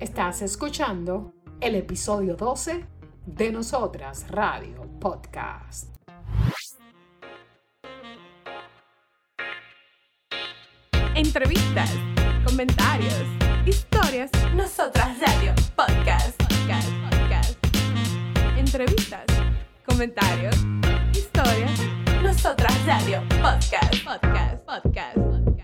Estás escuchando el episodio 12 de Nosotras Radio Podcast. Entrevistas, comentarios, historias. Nosotras Radio Podcast. Podcast. Podcast. Entrevistas, comentarios, historias. Nosotras Radio Podcast. Podcast. Podcast. Podcast.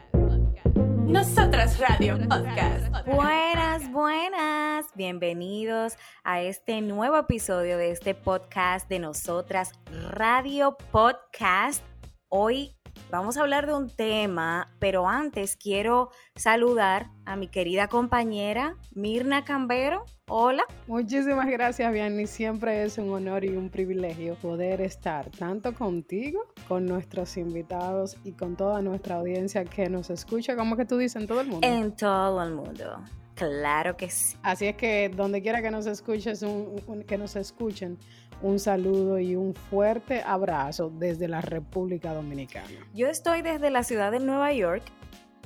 Nosotras Radio Podcast. Buenas, buenas. Bienvenidos a este nuevo episodio de este podcast de Nosotras Radio Podcast. Hoy vamos a hablar de un tema, pero antes quiero saludar a mi querida compañera Mirna Cambero. Hola. Muchísimas gracias, Vianney. Siempre es un honor y un privilegio poder estar tanto contigo, con nuestros invitados y con toda nuestra audiencia que nos escucha, como que tú dices, en todo el mundo. En todo el mundo. Claro que sí. Así es que donde quiera que nos escuches, un- un- que nos escuchen, un saludo y un fuerte abrazo desde la República Dominicana. Yo estoy desde la ciudad de Nueva York.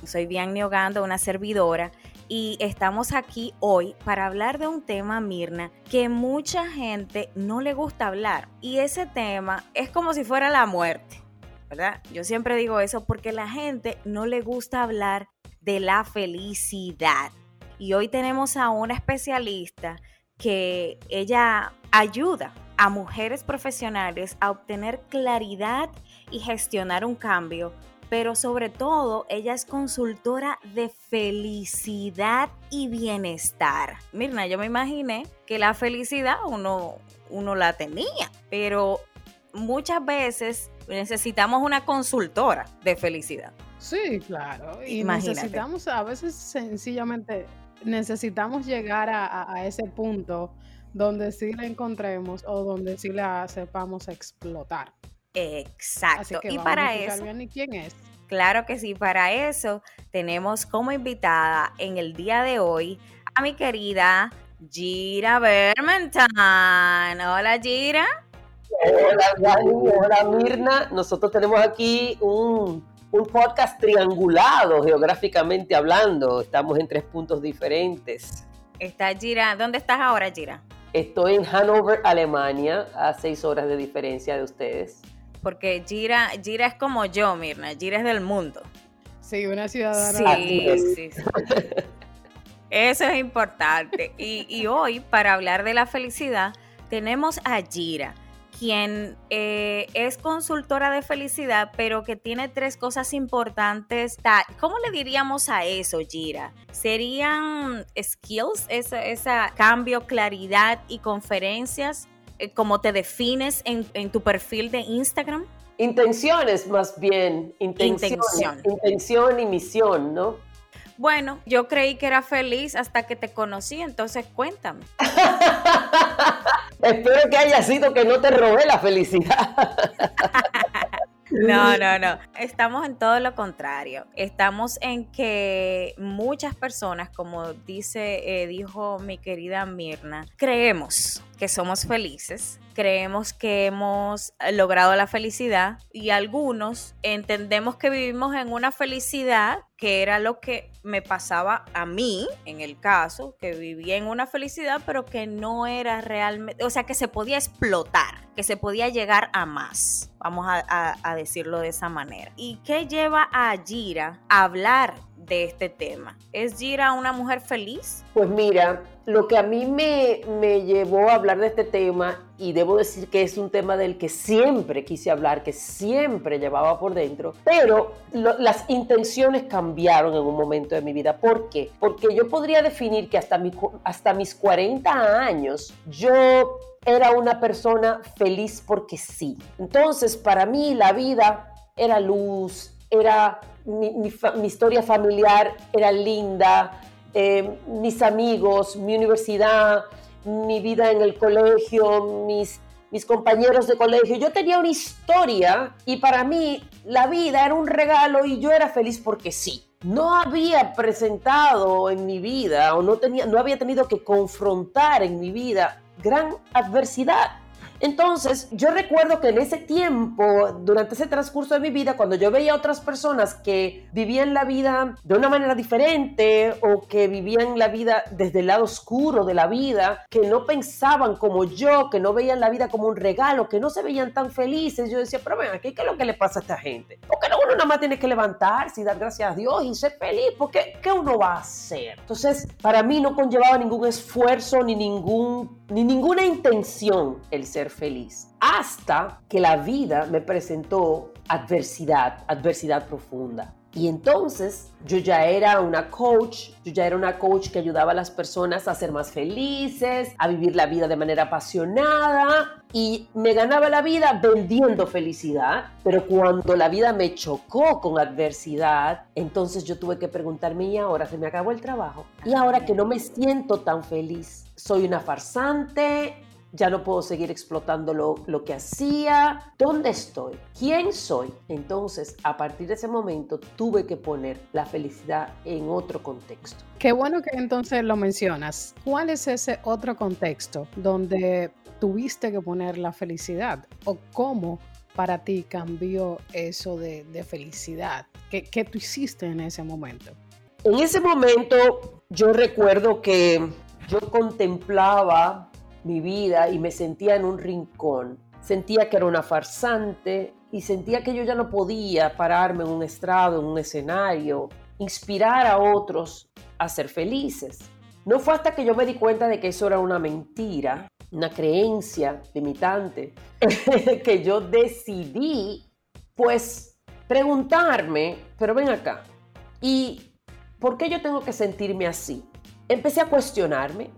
Soy Bianni Ogando, una servidora, y estamos aquí hoy para hablar de un tema, Mirna, que mucha gente no le gusta hablar. Y ese tema es como si fuera la muerte, ¿verdad? Yo siempre digo eso porque la gente no le gusta hablar de la felicidad. Y hoy tenemos a una especialista que ella ayuda a mujeres profesionales a obtener claridad y gestionar un cambio, pero sobre todo ella es consultora de felicidad y bienestar. Mirna, yo me imaginé que la felicidad uno, uno la tenía, pero muchas veces necesitamos una consultora de felicidad. Sí, claro. Y Imagínate. necesitamos, a veces sencillamente, necesitamos llegar a, ese punto donde sí la encontremos o donde sí la sepamos explotar. Así Exacto. que Y vamos para a eso, bien, ¿y quién es? Claro que sí, para eso tenemos como invitada en el día de hoy a mi querida Gira Bermentan. Hola Gira. Hola, Dani, hola Mirna. Nosotros tenemos aquí un, un podcast triangulado geográficamente hablando. Estamos en tres puntos diferentes. Está Gira. ¿Dónde estás ahora, Gira? Estoy en Hannover, Alemania, a seis horas de diferencia de ustedes. Porque Gira, Gira es como yo, Mirna. Gira es del mundo. Sí, una ciudadana. Sí, sí, sí. Eso es importante. Y, y hoy, para hablar de la felicidad, tenemos a Gira, quien eh, es consultora de felicidad, pero que tiene tres cosas importantes. Ta- ¿Cómo le diríamos a eso, Gira? ¿Serían skills, esa, esa cambio, claridad y conferencias? eh, como te defines en, en tu perfil de Instagram? Intenciones, más bien. Intención. Intención. Intención y misión, ¿no? Bueno, yo creí que era feliz hasta que te conocí, entonces cuéntame. Espero que haya sido que no te robé la felicidad. No, no, no. Estamos en todo lo contrario. Estamos en que muchas personas, como dice, eh, dijo mi querida Mirna, creemos que somos felices, creemos que hemos logrado la felicidad y algunos entendemos que vivimos en una felicidad que era lo que me pasaba a mí, en el caso, que vivía en una felicidad, pero que no era realmente, o sea, que se podía explotar, que se podía llegar a más, vamos a, a- a decirlo de esa manera. ¿Y qué lleva a Gira a hablar de este tema? ¿Es Gira una mujer feliz? Pues mira, lo que a mí me, me llevó a hablar de este tema, y debo decir que es un tema del que siempre quise hablar, que siempre llevaba por dentro, pero las intenciones cambiaron en un momento de mi vida. ¿Por qué? Porque yo podría definir que hasta, mi hasta mis 40 años yo era una persona feliz porque sí. Entonces, para mí la vida era luz, era mi, historia familiar era linda, eh, mis amigos, mi universidad, mi vida en el colegio, mis, mis compañeros de colegio. Yo tenía una historia y para mí la vida era un regalo y yo era feliz porque sí. No había presentado en mi vida o no, tenía, no había tenido que confrontar en mi vida gran adversidad. Entonces, yo recuerdo que en ese tiempo, durante ese transcurso de mi vida, cuando yo veía a otras personas que vivían la vida de una manera diferente o que vivían la vida desde el lado oscuro de la vida, que no pensaban como yo, que no veían la vida como un regalo, que no se veían tan felices, yo decía, pero ven aquí, ¿qué es lo que le pasa a esta gente? Porque no, uno nada más tiene que levantarse y dar gracias a Dios y ser feliz, porque ¿qué uno va a hacer? Entonces, para mí no conllevaba ningún esfuerzo ni, ningún, ni ninguna intención el ser feliz. Hasta que la vida me presentó adversidad, adversidad profunda. Y entonces yo ya era una coach, yo ya era una coach que ayudaba a las personas a ser más felices, a vivir la vida de manera apasionada y me ganaba la vida vendiendo felicidad. Pero cuando la vida me chocó con adversidad, entonces yo tuve que preguntarme, ¿y ahora se me acabó el trabajo? ¿Y ahora que no me siento tan feliz? ¿Soy una farsante? Ya no puedo seguir explotando lo, que hacía, ¿dónde estoy? ¿Quién soy? Entonces, a partir de ese momento, tuve que poner la felicidad en otro contexto. Qué bueno que entonces lo mencionas. ¿Cuál es ese otro contexto donde tuviste que poner la felicidad? ¿O cómo para ti cambió eso de, felicidad? ¿Qué, ¿Qué tú hiciste en ese momento? En ese momento, yo recuerdo que yo contemplaba mi vida y me sentía en un rincón. Sentía que era una farsante y sentía que yo ya no podía pararme en un estrado, en un escenario, inspirar a otros a ser felices. No fue hasta que yo me di cuenta de que eso era una mentira, una creencia limitante, que yo decidí, pues, preguntarme, pero ven acá, ¿y por qué yo tengo que sentirme así? Empecé a cuestionarme,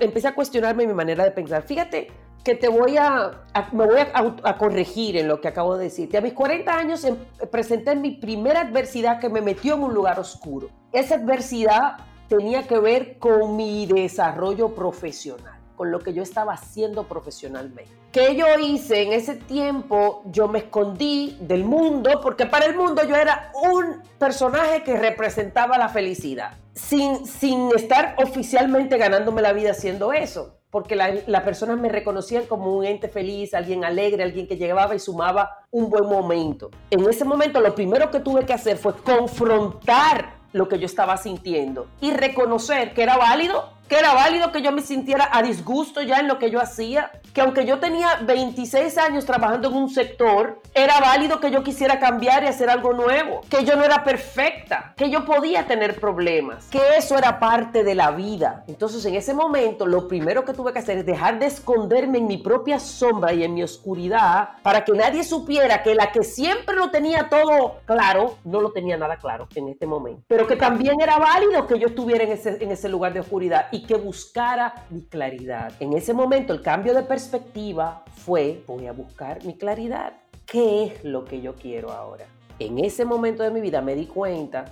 empecé a cuestionarme mi manera de pensar. Fíjate que te voy a, me voy a, corregir en lo que acabo de decirte. A mis 40 años em, presenté mi primera adversidad que me metió en un lugar oscuro. Esa adversidad tenía que ver con mi desarrollo profesional con lo que yo estaba haciendo profesionalmente. ¿Qué yo hice en ese tiempo? Yo me escondí del mundo porque para el mundo yo era un personaje que representaba la felicidad, sin, sin estar oficialmente ganándome la vida haciendo eso porque las personas me reconocían como un ente feliz, alguien alegre, alguien que llegaba y sumaba un buen momento. En ese momento lo primero que tuve que hacer fue confrontar lo que yo estaba sintiendo y reconocer que era válido que era válido que yo me sintiera a disgusto ya en lo que yo hacía, que aunque yo tenía 26 años trabajando en un sector, era válido que yo quisiera cambiar y hacer algo nuevo, que yo no era perfecta, que yo podía tener problemas, que eso era parte de la vida. Entonces en ese momento lo primero que tuve que hacer es dejar de esconderme en mi propia sombra y en mi oscuridad para que nadie supiera que la que siempre lo tenía todo claro, no lo tenía nada claro en este momento, pero que también era válido que yo estuviera en ese, en ese lugar de oscuridad y que buscara mi claridad. En ese momento el cambio de perspectiva fue, voy a buscar mi claridad. ¿Qué es lo que yo quiero ahora? En ese momento de mi vida me di cuenta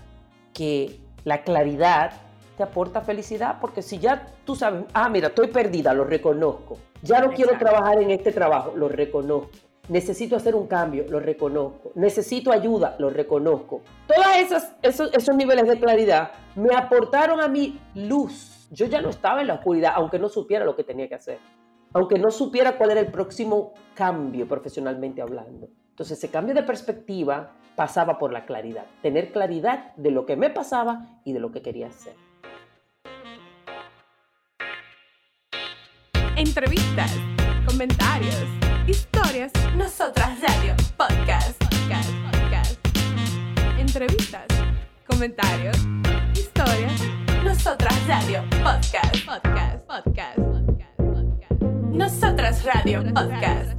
que la claridad te aporta felicidad, porque si ya tú sabes, ah, mira, estoy perdida, lo reconozco. Ya no quiero trabajar en este trabajo, lo reconozco. Necesito hacer un cambio, lo reconozco. Necesito ayuda, lo reconozco. Todos esos, esos niveles de claridad me aportaron a mí luz yo ya no estaba en la oscuridad, aunque no supiera lo que tenía que hacer, aunque no supiera cuál era el próximo cambio profesionalmente hablando. Entonces ese cambio de perspectiva pasaba por la claridad, tener claridad de lo que me pasaba y de lo que quería hacer. Entrevistas, comentarios, historias, nosotras radio, podcast, podcast, podcast. Entrevistas, comentarios, historias nosotras Radio Podcast. Podcast. Podcast. Podcast. Nosotras Radio Podcast.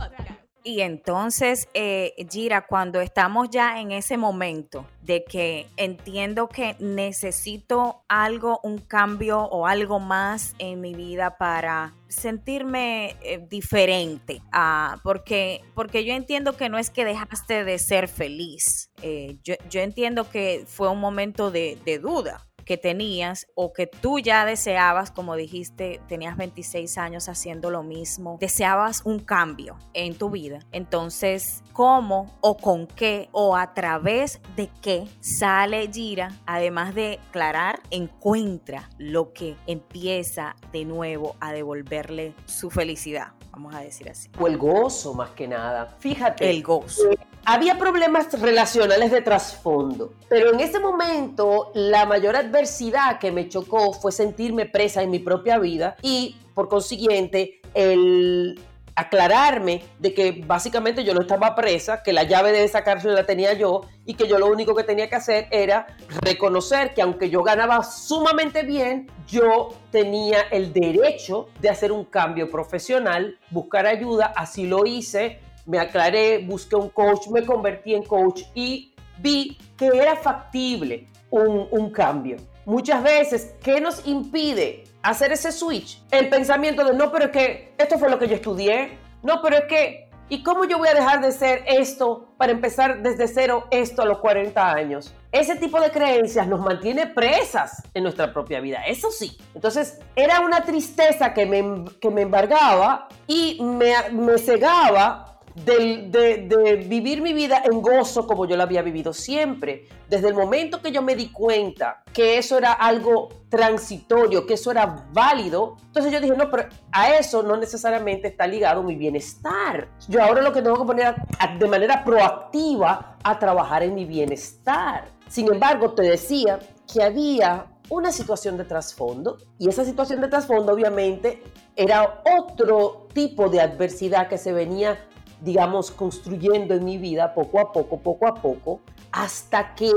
Y entonces, eh, Gira, cuando estamos ya en ese momento de que entiendo que necesito algo, un cambio o algo más en mi vida para sentirme eh, diferente, ah, porque, porque yo entiendo que no es que dejaste de ser feliz, eh, yo, entiendo que fue un momento de duda, que tenías o que tú ya deseabas, como dijiste, tenías 26 años haciendo lo mismo, deseabas un cambio en tu vida. Entonces, ¿cómo o con qué o a través de qué sale Gira, además de aclarar, encuentra lo que empieza de nuevo a devolverle su felicidad? Vamos a decir así. O el gozo más que nada. Fíjate. El gozo. eh, había problemas relacionales de trasfondo, pero en ese momento la mayor adversidad que me chocó fue sentirme presa en mi propia vida y por consiguiente el aclararme de que básicamente yo no estaba presa, que la llave de esa cárcel la tenía yo y que yo lo único que tenía que hacer era reconocer que aunque yo ganaba sumamente bien, yo tenía el derecho de hacer un cambio profesional, buscar ayuda, así lo hice, me aclaré, busqué un coach, me convertí en coach y vi que era factible un, un cambio. Muchas veces, ¿qué nos impide hacer ese switch? El pensamiento de, no, pero es que esto fue lo que yo estudié, no, pero es que, ¿y cómo yo voy a dejar de ser esto para empezar desde cero esto a los 40 años? Ese tipo de creencias nos mantiene presas en nuestra propia vida, eso sí. Entonces, era una tristeza que me, que me embargaba y me, me cegaba de, vivir mi vida en gozo como yo la había vivido siempre. Desde el momento que yo me di cuenta que eso era algo transitorio, que eso era válido, entonces yo dije, no, pero a eso no necesariamente está ligado mi bienestar. Yo ahora lo que tengo que poner de manera proactiva a trabajar en mi bienestar. Sin embargo, te decía que había una situación de trasfondo y esa situación de trasfondo obviamente era otro tipo de adversidad que se venía digamos, construyendo en mi vida poco a poco, poco a poco, hasta que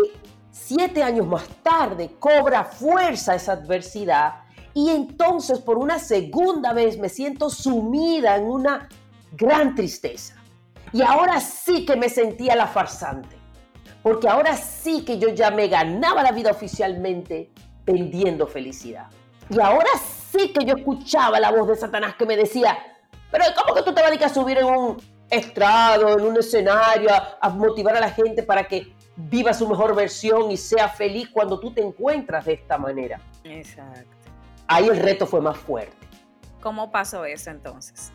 siete años más tarde cobra fuerza esa adversidad y entonces por una segunda vez me siento sumida en una gran tristeza. Y ahora sí que me sentía la farsante, porque ahora sí que yo ya me ganaba la vida oficialmente vendiendo felicidad. Y ahora sí que yo escuchaba la voz de Satanás que me decía, pero ¿cómo que tú te vas a a subir en un estrado, en un escenario, a, a motivar a la gente para que viva su mejor versión y sea feliz cuando tú te encuentras de esta manera? Exacto. Ahí el reto fue más fuerte. ¿Cómo pasó eso entonces?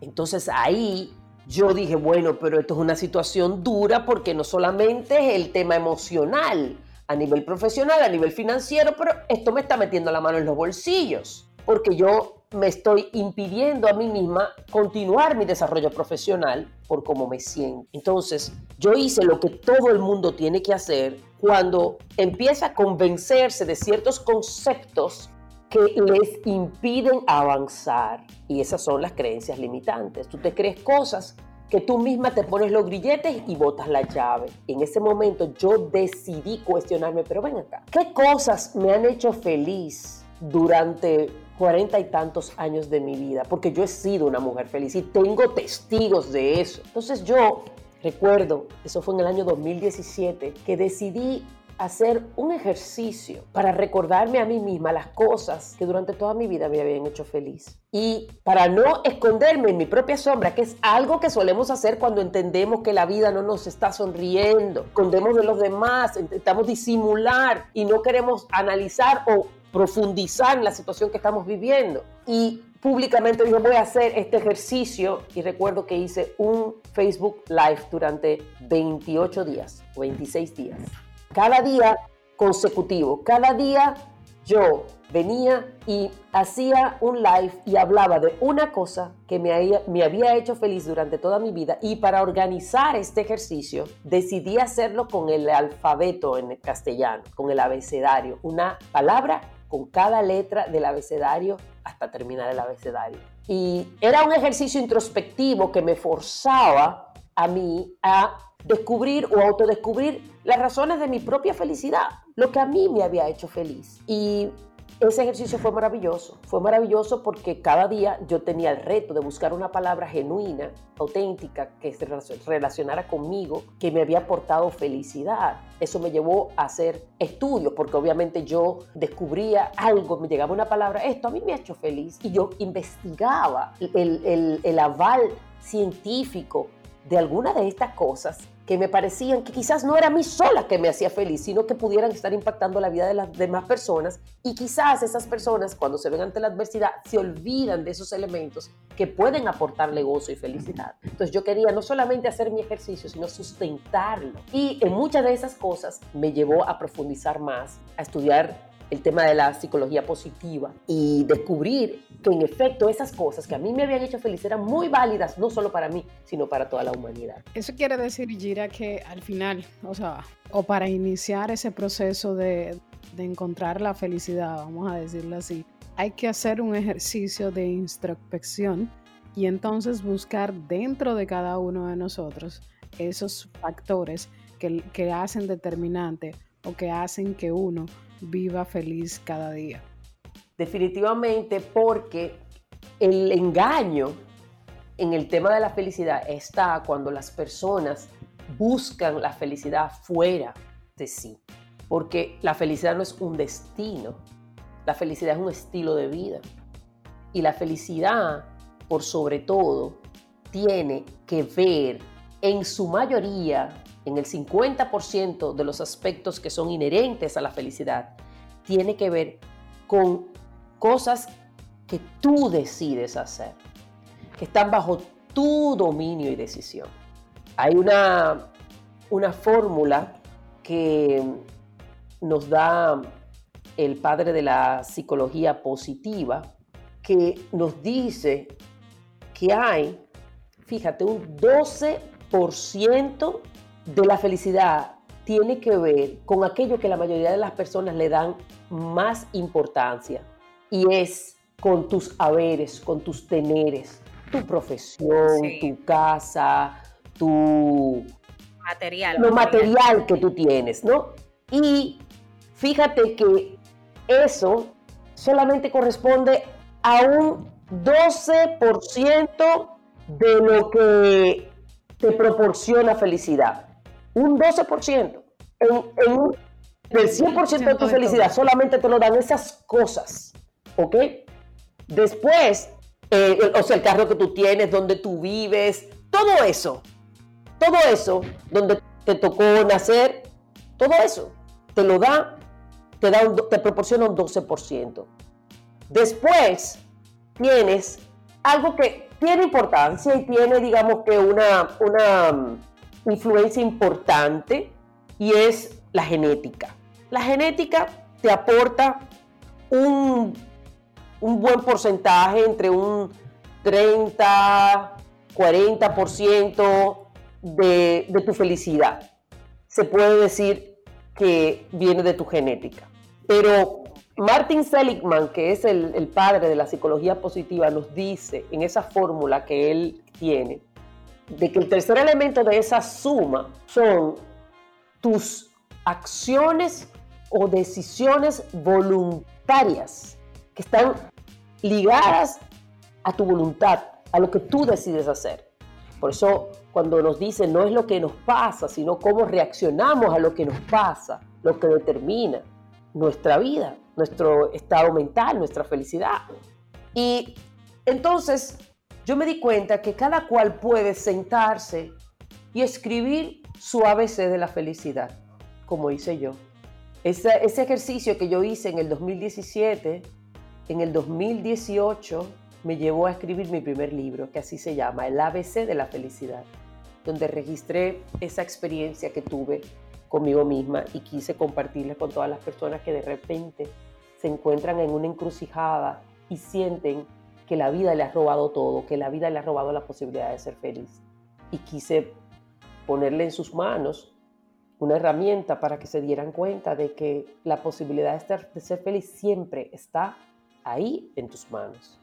Entonces ahí yo dije, bueno, pero esto es una situación dura porque no solamente es el tema emocional a nivel profesional, a nivel financiero, pero esto me está metiendo la mano en los bolsillos, porque yo me estoy impidiendo a mí misma continuar mi desarrollo profesional por cómo me siento. Entonces, yo hice lo que todo el mundo tiene que hacer cuando empieza a convencerse de ciertos conceptos que les impiden avanzar. Y esas son las creencias limitantes. Tú te crees cosas que tú misma te pones los grilletes y botas la llave. En ese momento yo decidí cuestionarme, pero ven acá, ¿qué cosas me han hecho feliz durante cuarenta y tantos años de mi vida? Porque yo he sido una mujer feliz y tengo testigos de eso. Entonces yo recuerdo, eso fue en el año 2017, que decidí hacer un ejercicio para recordarme a mí misma las cosas que durante toda mi vida me habían hecho feliz. Y para no esconderme en mi propia sombra, que es algo que solemos hacer cuando entendemos que la vida no nos está sonriendo, escondemos de los demás, intentamos disimular y no queremos analizar o profundizar en la situación que estamos viviendo. Y públicamente dije, voy a hacer este ejercicio y recuerdo que hice un Facebook Live durante 28 días o 26 días. Cada día consecutivo, cada día yo venía y hacía un live y hablaba de una cosa que me había, me había hecho feliz durante toda mi vida. Y para organizar este ejercicio decidí hacerlo con el alfabeto en castellano, con el abecedario, una palabra con cada letra del abecedario hasta terminar el abecedario. Y era un ejercicio introspectivo que me forzaba a mí a descubrir o autodescubrir las razones de mi propia felicidad, lo que a mí me había hecho feliz. Y ese ejercicio fue maravilloso. Fue maravilloso porque cada día yo tenía el reto de buscar una palabra genuina, auténtica, que se relacionara conmigo, que me había aportado felicidad. Eso me llevó a hacer estudios, porque obviamente yo descubría algo, me llegaba una palabra, esto a mí me ha hecho feliz. Y yo investigaba el, el, aval científico de alguna de estas cosas que me parecían que quizás no era a mí sola que me hacía feliz, sino que pudieran estar impactando la vida de las demás personas y quizás esas personas cuando se ven ante la adversidad se olvidan de esos elementos que pueden aportarle gozo y felicidad. Entonces yo quería no solamente hacer mi ejercicio, sino sustentarlo. Y en muchas de esas cosas me llevó a profundizar más, a estudiar el tema de la psicología positiva y descubrir que en efecto esas cosas que a mí me habían hecho feliz eran muy válidas, no solo para mí, sino para toda la humanidad. Eso quiere decir, Gira, que al final, o sea, o para iniciar ese proceso de, de encontrar la felicidad, vamos a decirlo así, hay que hacer un ejercicio de introspección y entonces buscar dentro de cada uno de nosotros esos factores que, que hacen determinante o que hacen que uno viva feliz cada día. Definitivamente porque el engaño en el tema de la felicidad está cuando las personas buscan la felicidad fuera de sí. Porque la felicidad no es un destino, la felicidad es un estilo de vida. Y la felicidad, por sobre todo, tiene que ver en su mayoría, en el 50% de los aspectos que son inherentes a la felicidad, tiene que ver con cosas que tú decides hacer, que están bajo tu dominio y decisión. Hay una, una fórmula que nos da el padre de la psicología positiva, que nos dice que hay, fíjate, un 12% de la felicidad tiene que ver con aquello que la mayoría de las personas le dan más importancia y es con tus haberes, con tus teneres, tu profesión, tu casa, tu material. Lo material que tú tienes, ¿no? Y fíjate que eso solamente corresponde a un 12% de lo que te proporciona felicidad. Un 12%. En, en del 100% de tu felicidad solamente te lo dan esas cosas. ¿Ok? Después, eh, o sea, el carro que tú tienes, donde tú vives, todo eso, todo eso, donde te tocó nacer, todo eso, te lo da, te, da te proporciona un 12%. Después, tienes algo que tiene importancia y tiene, digamos que, una, una influencia importante y es la genética. La genética te aporta un, un buen porcentaje, entre un 30, 40% de, de tu felicidad. Se puede decir que viene de tu genética. Pero Martin Seligman, que es el, el, padre de la psicología positiva, nos dice en esa fórmula que él tiene, de que el tercer elemento de esa suma son tus acciones o decisiones voluntarias que están ligadas a tu voluntad, a lo que tú decides hacer. Por eso cuando nos dicen no es lo que nos pasa, sino cómo reaccionamos a lo que nos pasa, lo que determina nuestra vida nuestro estado mental, nuestra felicidad. Y entonces yo me di cuenta que cada cual puede sentarse y escribir su ABC de la felicidad, como hice yo. Ese, ejercicio que yo hice en el 2017, en el 2018 me llevó a escribir mi primer libro, que así se llama, El ABC de la felicidad, donde registré esa experiencia que tuve conmigo misma y quise compartirla con todas las personas que de repente se encuentran en una encrucijada y sienten que la vida le ha robado todo, que la vida le ha robado la posibilidad de ser feliz. Y quise ponerle en sus manos una herramienta para que se dieran cuenta de que la posibilidad de, ser feliz siempre está ahí en tus manos.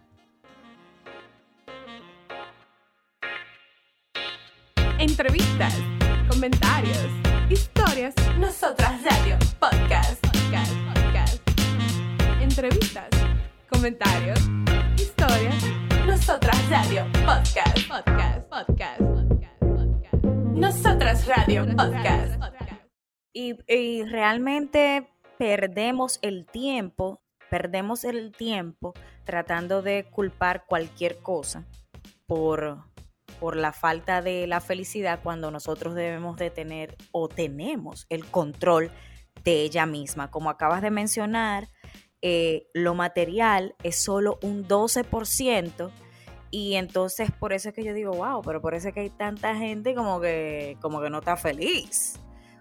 Entrevistas, comentarios, historias, nosotras radio, podcast, podcast, podcast. Entrevistas, comentarios, historias, nosotras radio, podcast, podcast, podcast, podcast, podcast. Nosotras radio, podcast. Y, y realmente perdemos el tiempo, perdemos el tiempo tratando de culpar cualquier cosa por por la falta de la felicidad cuando nosotros debemos de tener o tenemos el control de ella misma. Como acabas de mencionar, eh, lo material es solo un 12%. Y entonces por eso es que yo digo, wow, pero por eso es que hay tanta gente como que, como que no está feliz.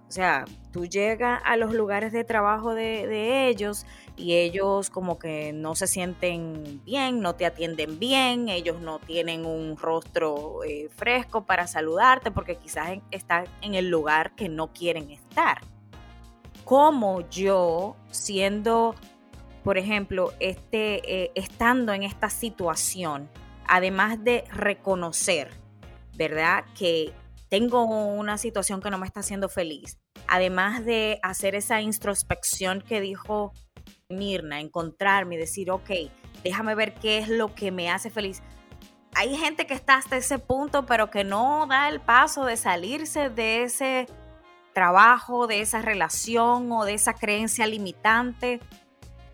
O sea, tú llegas a los lugares de trabajo de, ellos y ellos como que no se sienten bien, no te atienden bien, ellos no tienen un rostro eh, fresco para saludarte porque quizás están en el lugar que no quieren estar. Como yo, siendo, por ejemplo, este, eh, estando en esta situación, además de reconocer, ¿verdad? Que tengo una situación que no me está haciendo feliz, además de hacer esa introspección que dijo Mirna, encontrarme y decir, ok, déjame ver qué es lo que me hace feliz. Hay gente que está hasta ese punto, pero que no da el paso de salirse de ese trabajo, de esa relación o de esa creencia limitante,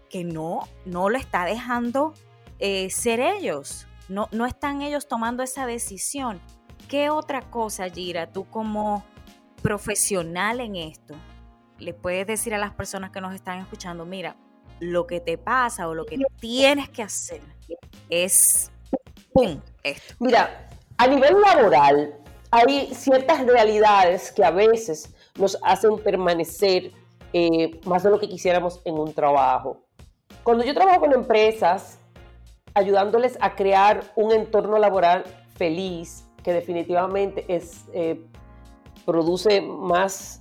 que no, no lo está dejando eh, ser ellos. No, no están ellos tomando esa decisión. ¿Qué otra cosa, Gira, tú como profesional en esto, le puedes decir a las personas que nos están escuchando, mira, lo que te pasa o lo que tienes que hacer es, ¡pum!. Mira, a nivel laboral hay ciertas realidades que a veces nos hacen permanecer eh, más de lo que quisiéramos en un trabajo. Cuando yo trabajo con empresas, ayudándoles a crear un entorno laboral feliz, que definitivamente es, eh, produce más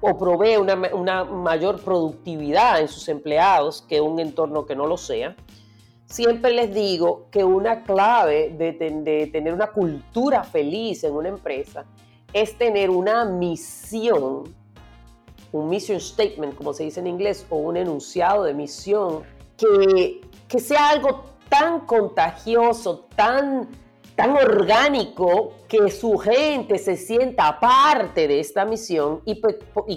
o provee una, mayor productividad en sus empleados que un entorno que no lo sea. Siempre les digo que una clave de, de tener una cultura feliz en una empresa es tener una misión, un mission statement, como se dice en inglés, o un enunciado de misión, que, que sea algo tan contagioso, tan tan orgánico que su gente se sienta parte de esta misión y,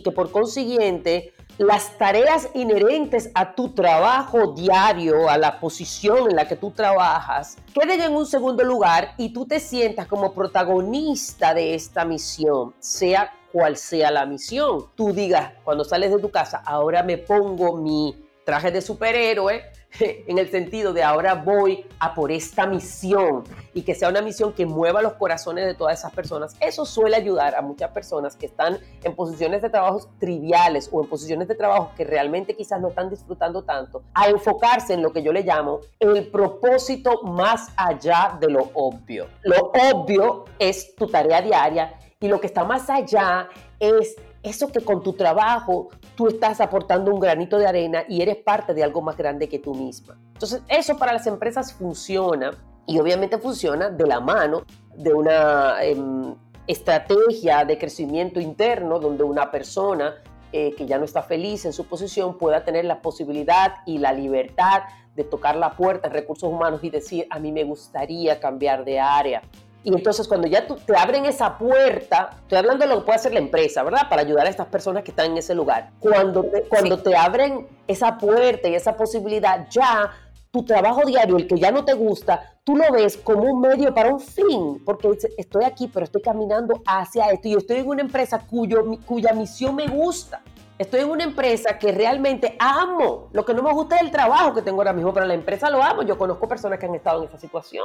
que por consiguiente las tareas inherentes a tu trabajo diario, a la posición en la que tú trabajas, queden en un segundo lugar y tú te sientas como protagonista de esta misión, sea cual sea la misión. Tú digas, cuando sales de tu casa, ahora me pongo mi traje de superhéroe, en el sentido de ahora voy a por esta misión y que sea una misión que mueva los corazones de todas esas personas, eso suele ayudar a muchas personas que están en posiciones de trabajo triviales o en posiciones de trabajo que realmente quizás no están disfrutando tanto, a enfocarse en lo que yo le llamo el propósito más allá de lo obvio. Lo obvio es tu tarea diaria y lo que está más allá es eso que con tu trabajo tú estás aportando un granito de arena y eres parte de algo más grande que tú misma. Entonces, eso para las empresas funciona y obviamente funciona de la mano de una em, estrategia de crecimiento interno donde una persona eh, que ya no está feliz en su posición pueda tener la posibilidad y la libertad de tocar la puerta en recursos humanos y decir, a mí me gustaría cambiar de área, y entonces cuando ya te abren esa puerta, estoy hablando de lo que puede hacer la empresa, ¿verdad? Para ayudar a estas personas que están en ese lugar. Cuando te, cuando te abren esa puerta y esa posibilidad, ya tu trabajo diario, el que ya no te gusta, tú lo ves como un medio para un fin, porque estoy aquí, pero estoy caminando hacia esto y estoy en una empresa cuyo, cuya misión me gusta. Estoy en una empresa que realmente amo. Lo que no me gusta es el trabajo que tengo ahora mismo, pero la empresa lo amo. Yo conozco personas que han estado en esa situación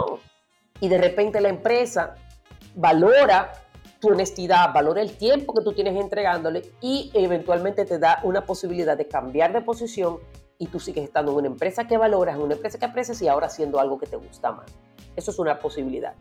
y de repente la empresa valora tu honestidad, valora el tiempo que tú tienes entregándole y eventualmente te da una posibilidad de cambiar de posición y tú sigues estando en una empresa que valoras, en una empresa que aprecias y ahora haciendo algo que te gusta más. Eso es una posibilidad.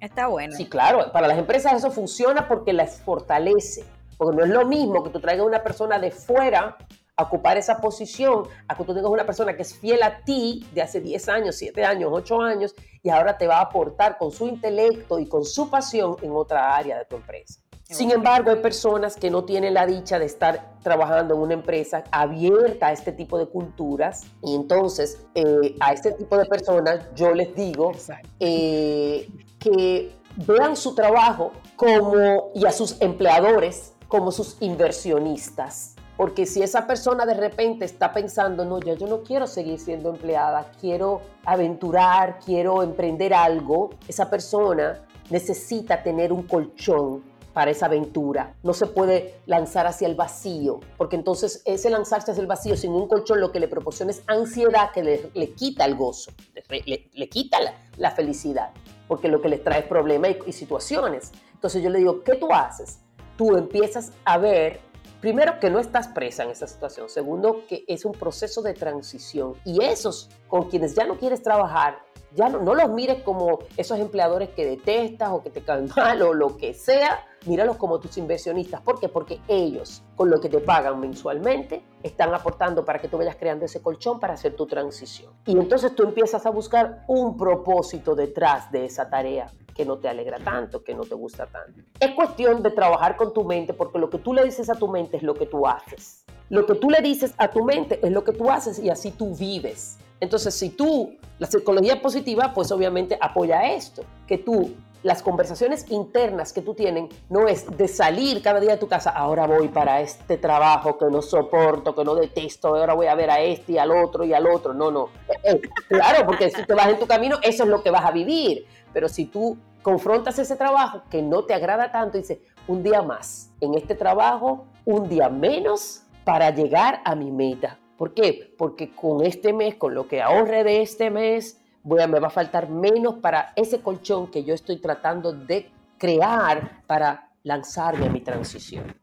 Está bueno. Sí, claro, para las empresas eso funciona porque las fortalece, porque no es lo mismo que tú traigas una persona de fuera ocupar esa posición, a que tú tengas una persona que es fiel a ti de hace 10 años, 7 años, 8 años, y ahora te va a aportar con su intelecto y con su pasión en otra área de tu empresa. Sin embargo, hay personas que no tienen la dicha de estar trabajando en una empresa abierta a este tipo de culturas y entonces eh, a este tipo de personas yo les digo eh, que vean su trabajo como y a sus empleadores como sus inversionistas porque si esa persona de repente está pensando, no, ya yo no quiero seguir siendo empleada, quiero aventurar, quiero emprender algo, esa persona necesita tener un colchón para esa aventura. No se puede lanzar hacia el vacío, porque entonces ese lanzarse hacia el vacío sin un colchón lo que le proporciona es ansiedad que le, quita el gozo, le, quita la, felicidad, porque lo que les trae es problemas y situaciones. Entonces yo le digo, ¿qué tú haces? Tú empiezas a ver primero, que no estás presa en esa situación. Segundo, que es un proceso de transición. Y esos con quienes ya no quieres trabajar, ya no, no los mires como esos empleadores que detestas o que te caen mal o lo que sea. Míralos como tus inversionistas. ¿Por qué? Porque ellos, con lo que te pagan mensualmente, están aportando para que tú vayas creando ese colchón para hacer tu transición. Y entonces tú empiezas a buscar un propósito detrás de esa tarea que no te alegra tanto, que no te gusta tanto. Es cuestión de trabajar con tu mente porque lo que tú le dices a tu mente es lo que tú haces. Lo que tú le dices a tu mente es lo que tú haces y así tú vives. Entonces, si tú, la psicología positiva, pues obviamente apoya esto, que tú, las conversaciones internas que tú tienes, no es de salir cada día de tu casa, ahora voy para este trabajo que no soporto, que no detesto, ahora voy a ver a este y al otro y al otro. No, no. Eh, eh, claro, porque si te vas en tu camino, eso es lo que vas a vivir. Pero si tú confrontas ese trabajo que no te agrada tanto, dices, un día más en este trabajo, un día menos para llegar a mi meta. ¿Por qué? Porque con este mes, con lo que ahorre de este mes, voy a, me va a faltar menos para ese colchón que yo estoy tratando de crear para lanzarme a mi transición.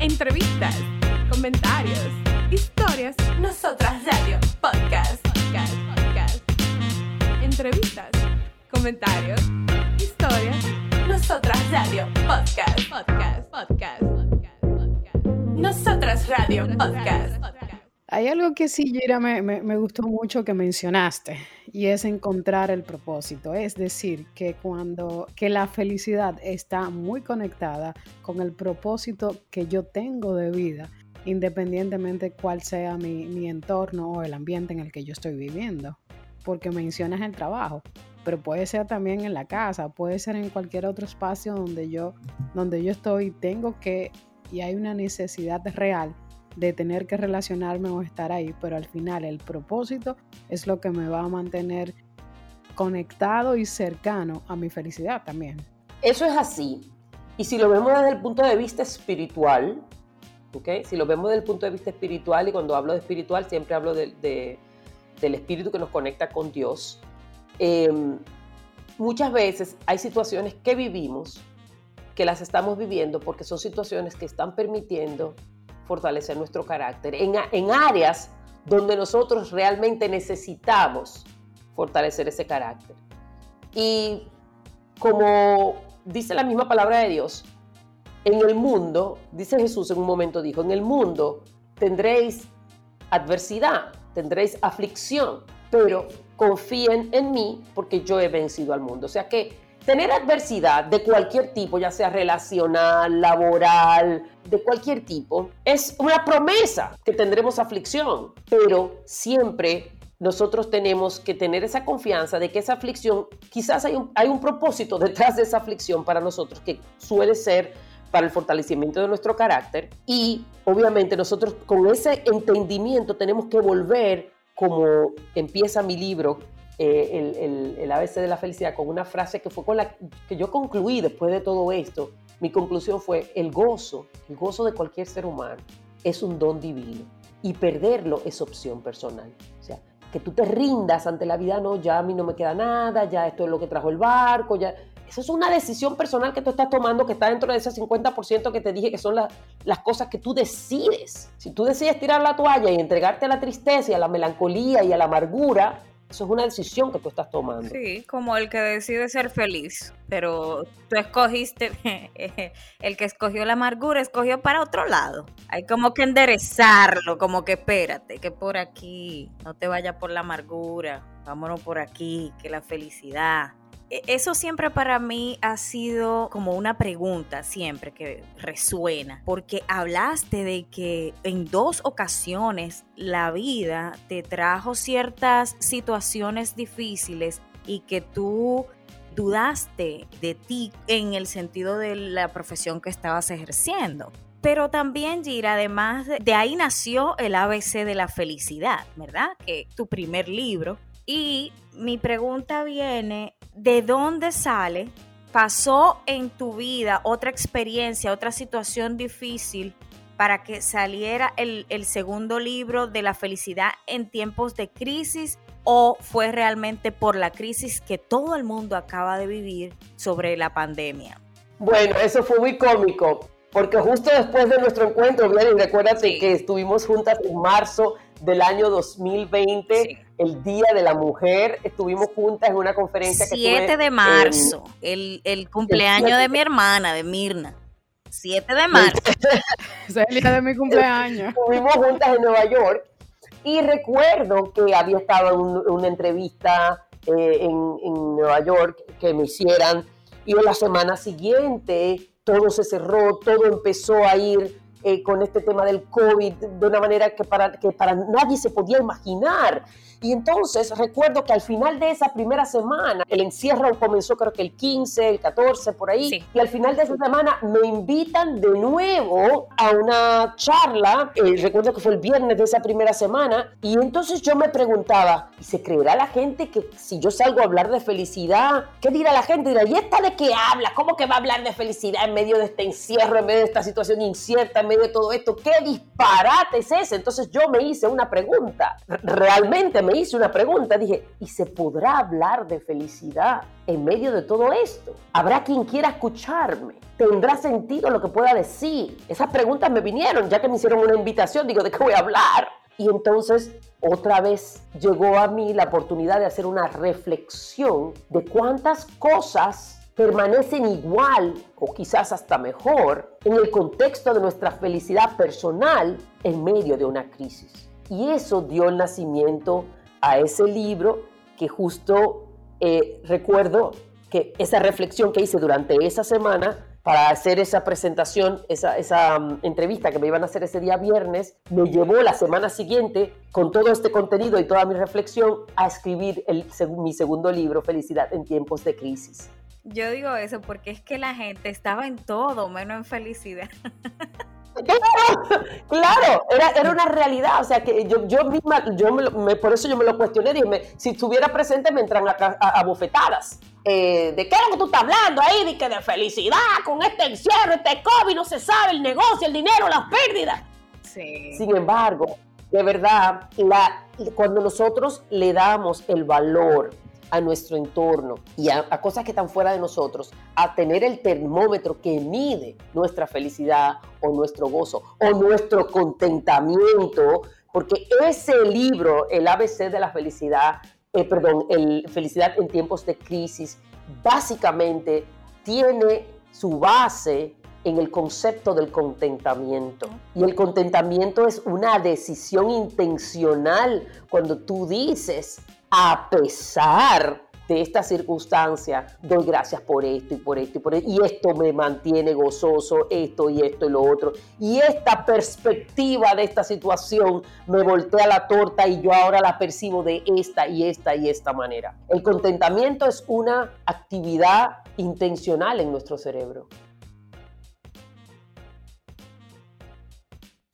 Entrevistas, comentarios, historias, nosotras radio, podcast, podcast, podcast. Entrevistas, comentarios, historias, nosotras radio, podcast, podcast, podcast, podcast, podcast. Nosotras radio, podcast, podcast. Hay algo que sí, Gira, me, me, me, gustó mucho que mencionaste y es encontrar el propósito. Es decir, que cuando que la felicidad está muy conectada con el propósito que yo tengo de vida, independientemente cuál sea mi, mi entorno o el ambiente en el que yo estoy viviendo. Porque mencionas el trabajo, pero puede ser también en la casa, puede ser en cualquier otro espacio donde yo, donde yo estoy, tengo que, y hay una necesidad real de tener que relacionarme o estar ahí, pero al final el propósito es lo que me va a mantener conectado y cercano a mi felicidad también. Eso es así. Y si lo vemos desde el punto de vista espiritual, ¿okay? si lo vemos desde el punto de vista espiritual, y cuando hablo de espiritual siempre hablo de, de, del espíritu que nos conecta con Dios, eh, muchas veces hay situaciones que vivimos que las estamos viviendo porque son situaciones que están permitiendo fortalecer nuestro carácter en, en áreas donde nosotros realmente necesitamos fortalecer ese carácter. Y como dice la misma palabra de Dios, en el mundo, dice Jesús en un momento dijo, en el mundo tendréis adversidad, tendréis aflicción, pero confíen en mí porque yo he vencido al mundo. O sea que tener adversidad de cualquier tipo, ya sea relacional, laboral, de cualquier tipo, es una promesa que tendremos aflicción, pero siempre nosotros tenemos que tener esa confianza de que esa aflicción, quizás hay un, hay un propósito detrás de esa aflicción para nosotros, que suele ser para el fortalecimiento de nuestro carácter. Y obviamente nosotros con ese entendimiento tenemos que volver como empieza mi libro eh, el, el, el, ABC de la felicidad con una frase que fue con la que yo concluí después de todo esto. Mi conclusión fue, el gozo, el gozo de cualquier ser humano es un don divino y perderlo es opción personal. O sea, que tú te rindas ante la vida, no, ya a mí no me queda nada, ya esto es lo que trajo el barco, ya... Eso es una decisión personal que tú estás tomando que está dentro de ese 50% que te dije que son la, las cosas que tú decides. Si tú decides tirar la toalla y entregarte a la tristeza y a la melancolía y a la amargura, eso es una decisión que tú estás tomando. Sí, como el que decide ser feliz, pero tú escogiste, el que escogió la amargura escogió para otro lado. Hay como que enderezarlo, como que espérate, que por aquí, no te vayas por la amargura, vámonos por aquí, que la felicidad. E, eso siempre para mí ha sido como una pregunta, siempre que resuena, porque hablaste de que en dos ocasiones la vida te trajo ciertas situaciones difíciles y que tú dudaste de ti en el sentido de la profesión que estabas ejerciendo. Pero también, Gira, además de ahí nació el ABC de la felicidad, ¿verdad? Que tu primer libro. Y mi pregunta viene de dónde sale, pasó en tu vida otra experiencia, otra situación difícil para que saliera el, el, segundo libro de la felicidad en tiempos de crisis o fue realmente por la crisis que todo el mundo acaba de vivir sobre la pandemia? Bueno, eso fue muy cómico, porque justo después de nuestro encuentro, y recuérdate que estuvimos juntas en marzo del año 2020, el Día de la Mujer, estuvimos juntas en una conferencia 7 que 7 de marzo, el, el, cumpleaños de mi hermana, de Mirna. 7 de marzo. es el día de mi cumpleaños. Estuvimos juntas en Nueva York y recuerdo que había estado en una entrevista eh, en, en Nueva York que me hicieran y en la semana siguiente todo se cerró, todo empezó a ir eh, con este tema del COVID de una manera que para, que para nadie se podía imaginar. Y entonces recuerdo que al final de esa primera semana, el encierro comenzó creo que el 15, el 14, por ahí, y al final de esa semana me invitan de nuevo a una charla, eh, recuerdo que fue el viernes de esa primera semana, y entonces yo me preguntaba, ¿y se creerá la gente que si yo salgo a hablar de felicidad, qué dirá la gente? Dirá, ¿y esta de qué habla? ¿Cómo que va a hablar de felicidad en medio de este encierro, en medio de esta situación incierta, en medio de todo esto? ¿Qué disparate es ese? Entonces yo me hice una pregunta, realmente me hice una pregunta, dije, ¿y se podrá hablar de felicidad en medio de todo esto? ¿Habrá quien quiera escucharme? ¿Tendrá sentido lo que pueda decir? Esas preguntas me vinieron, ya que me hicieron una invitación, digo, ¿de qué voy a hablar? Y entonces otra vez llegó a mí la oportunidad de hacer una reflexión de cuántas cosas permanecen igual o quizás hasta mejor en el contexto de nuestra felicidad personal en medio de una crisis. Y eso dio el nacimiento a ese libro que justo eh, recuerdo que esa reflexión que hice durante esa semana para hacer esa presentación, esa, esa um, entrevista que me iban a hacer ese día viernes, me llevó la semana siguiente, con todo este contenido y toda mi reflexión, a escribir el, mi segundo libro, Felicidad en tiempos de crisis. Yo digo eso porque es que la gente estaba en todo menos en felicidad. Claro, era, era una realidad, o sea que yo, yo misma, yo me, por eso yo me lo cuestioné, dije, si estuviera presente me entran a, a, bofetadas. Eh, ¿De qué es lo que tú estás hablando ahí? De que de felicidad, con este encierro, este COVID, no se sabe el negocio, el dinero, las pérdidas. Sí. Sin embargo, de verdad, la, cuando nosotros le damos el valor a nuestro entorno y a, cosas que están fuera de nosotros, a tener el termómetro que mide nuestra felicidad o nuestro gozo o nuestro contentamiento, porque ese libro, el ABC de la felicidad, eh, perdón, el Felicidad en tiempos de crisis, básicamente tiene su base en el concepto del contentamiento. Y el contentamiento es una decisión intencional cuando tú dices, a pesar de esta circunstancia, doy gracias por esto y por esto y por esto, y esto me mantiene gozoso, esto y esto y lo otro. Y esta perspectiva de esta situación me voltea la torta y yo ahora la percibo de esta y esta y esta manera. El contentamiento es una actividad intencional en nuestro cerebro.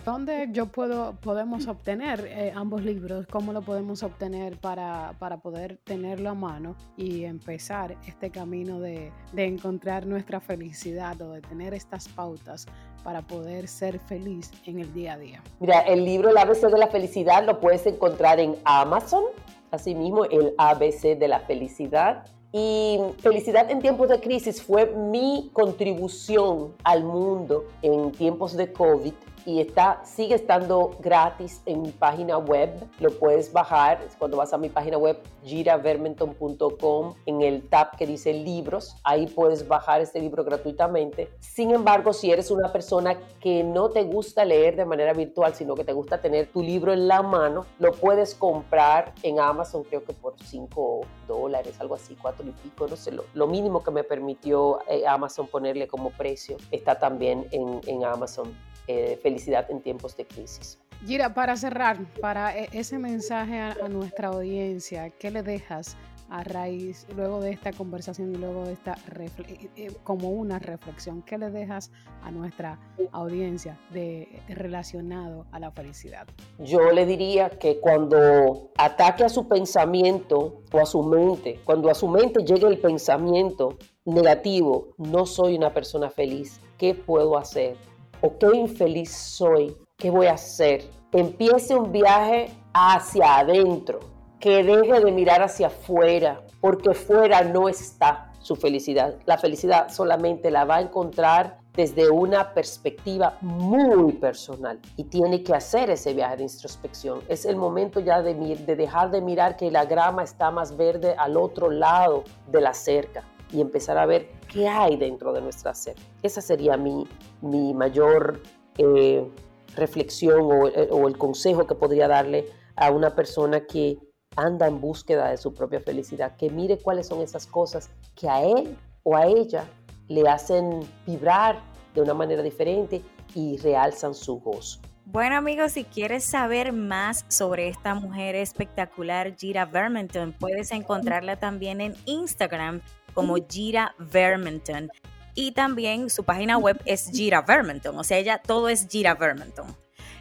¿Dónde yo puedo, podemos obtener eh, ambos libros? ¿Cómo lo podemos obtener para, poder tenerlo a mano y empezar este camino de, encontrar nuestra felicidad o de tener estas pautas para poder ser feliz en el día a día? Mira, el libro El ABC de la felicidad lo puedes encontrar en Amazon, asimismo el ABC de la felicidad. Y Felicidad en tiempos de crisis fue mi contribución al mundo en tiempos de COVID y está, sigue estando gratis en mi página web. Lo puedes bajar cuando vas a mi página web giravermenton.com en el tab que dice libros. Ahí puedes bajar este libro gratuitamente. Sin embargo, si eres una persona que no te gusta leer de manera virtual, sino que te gusta tener tu libro en la mano, lo puedes comprar en Amazon, creo que por 5 dólares, algo así, 4 y pico, no sé, lo, mínimo que me permitió eh, Amazon ponerle como precio está también en, en Amazon. Eh, felicidad en tiempos de crisis. Gira, para cerrar, para e, ese mensaje a, nuestra audiencia, ¿qué le dejas a raíz, luego de esta conversación y luego de esta, eh, eh, como una reflexión, qué le dejas a nuestra audiencia de, relacionado a la felicidad? Yo le diría que cuando ataque a su pensamiento o a su mente, cuando a su mente llegue el pensamiento negativo, no soy una persona feliz, ¿qué puedo hacer? O qué infeliz soy, ¿qué voy a hacer? Empiece un viaje hacia adentro, que deje de mirar hacia afuera, porque fuera no está. su felicidad. La felicidad solamente la va a encontrar desde una perspectiva muy personal y tiene que hacer ese viaje de introspección. Es el momento ya de, de dejar de mirar que la grama está más verde al otro lado de la cerca y empezar a ver qué hay dentro de nuestra cerca. Esa sería mi, mi mayor eh, reflexión o, o el consejo que podría darle a una persona que anda en búsqueda de su propia felicidad, que mire cuáles son esas cosas que a él o a ella le hacen vibrar de una manera diferente y realzan su gozo. Bueno amigos, si quieres saber más sobre esta mujer espectacular, Gira Vermenton, puedes encontrarla también en Instagram como Gira Vermenton. Y también su página web es Gira Vermenton, o sea, ella todo es Gira Vermenton.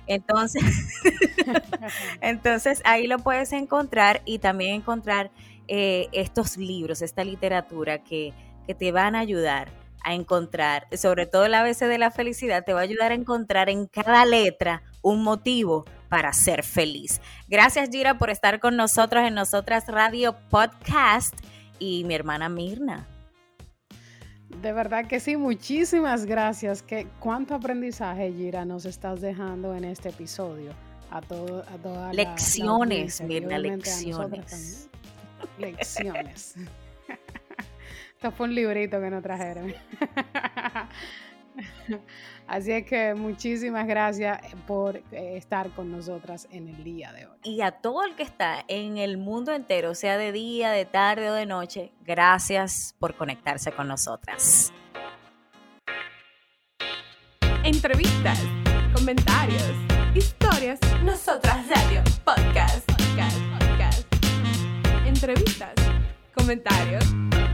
Entonces, entonces ahí lo puedes encontrar y también encontrar eh, estos libros, esta literatura que, que te van a ayudar a encontrar, sobre todo la ABC de la felicidad, te va a ayudar a encontrar en cada letra un motivo para ser feliz. Gracias Gira por estar con nosotros en Nosotras Radio Podcast y mi hermana Mirna. De verdad que sí, muchísimas gracias. Que cuánto aprendizaje, Gira, nos estás dejando en este episodio. A, todo, a todas lecciones, Mirna, lecciones. Lecciones. Esto fue un librito que nos trajeron. Así es que muchísimas gracias por eh, estar con nosotras en el día de hoy. Y a todo el que está en el mundo entero, sea de día, de tarde o de noche, gracias por conectarse con nosotras. Entrevistas, comentarios, historias, nosotras radio, podcast, podcast, podcast. Entrevistas, comentarios,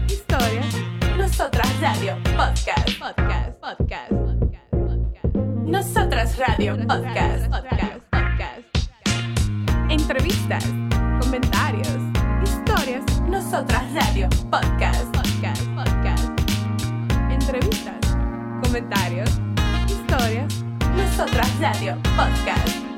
historias, nosotras radio, podcast, podcast, podcast. podcast. Nosotras Radio Podcast, Podcast, Podcast. Entrevistas, comentarios, historias. Nosotras Radio Podcast, Podcast, Podcast. Entrevistas, comentarios, historias. Nosotras Radio Podcast.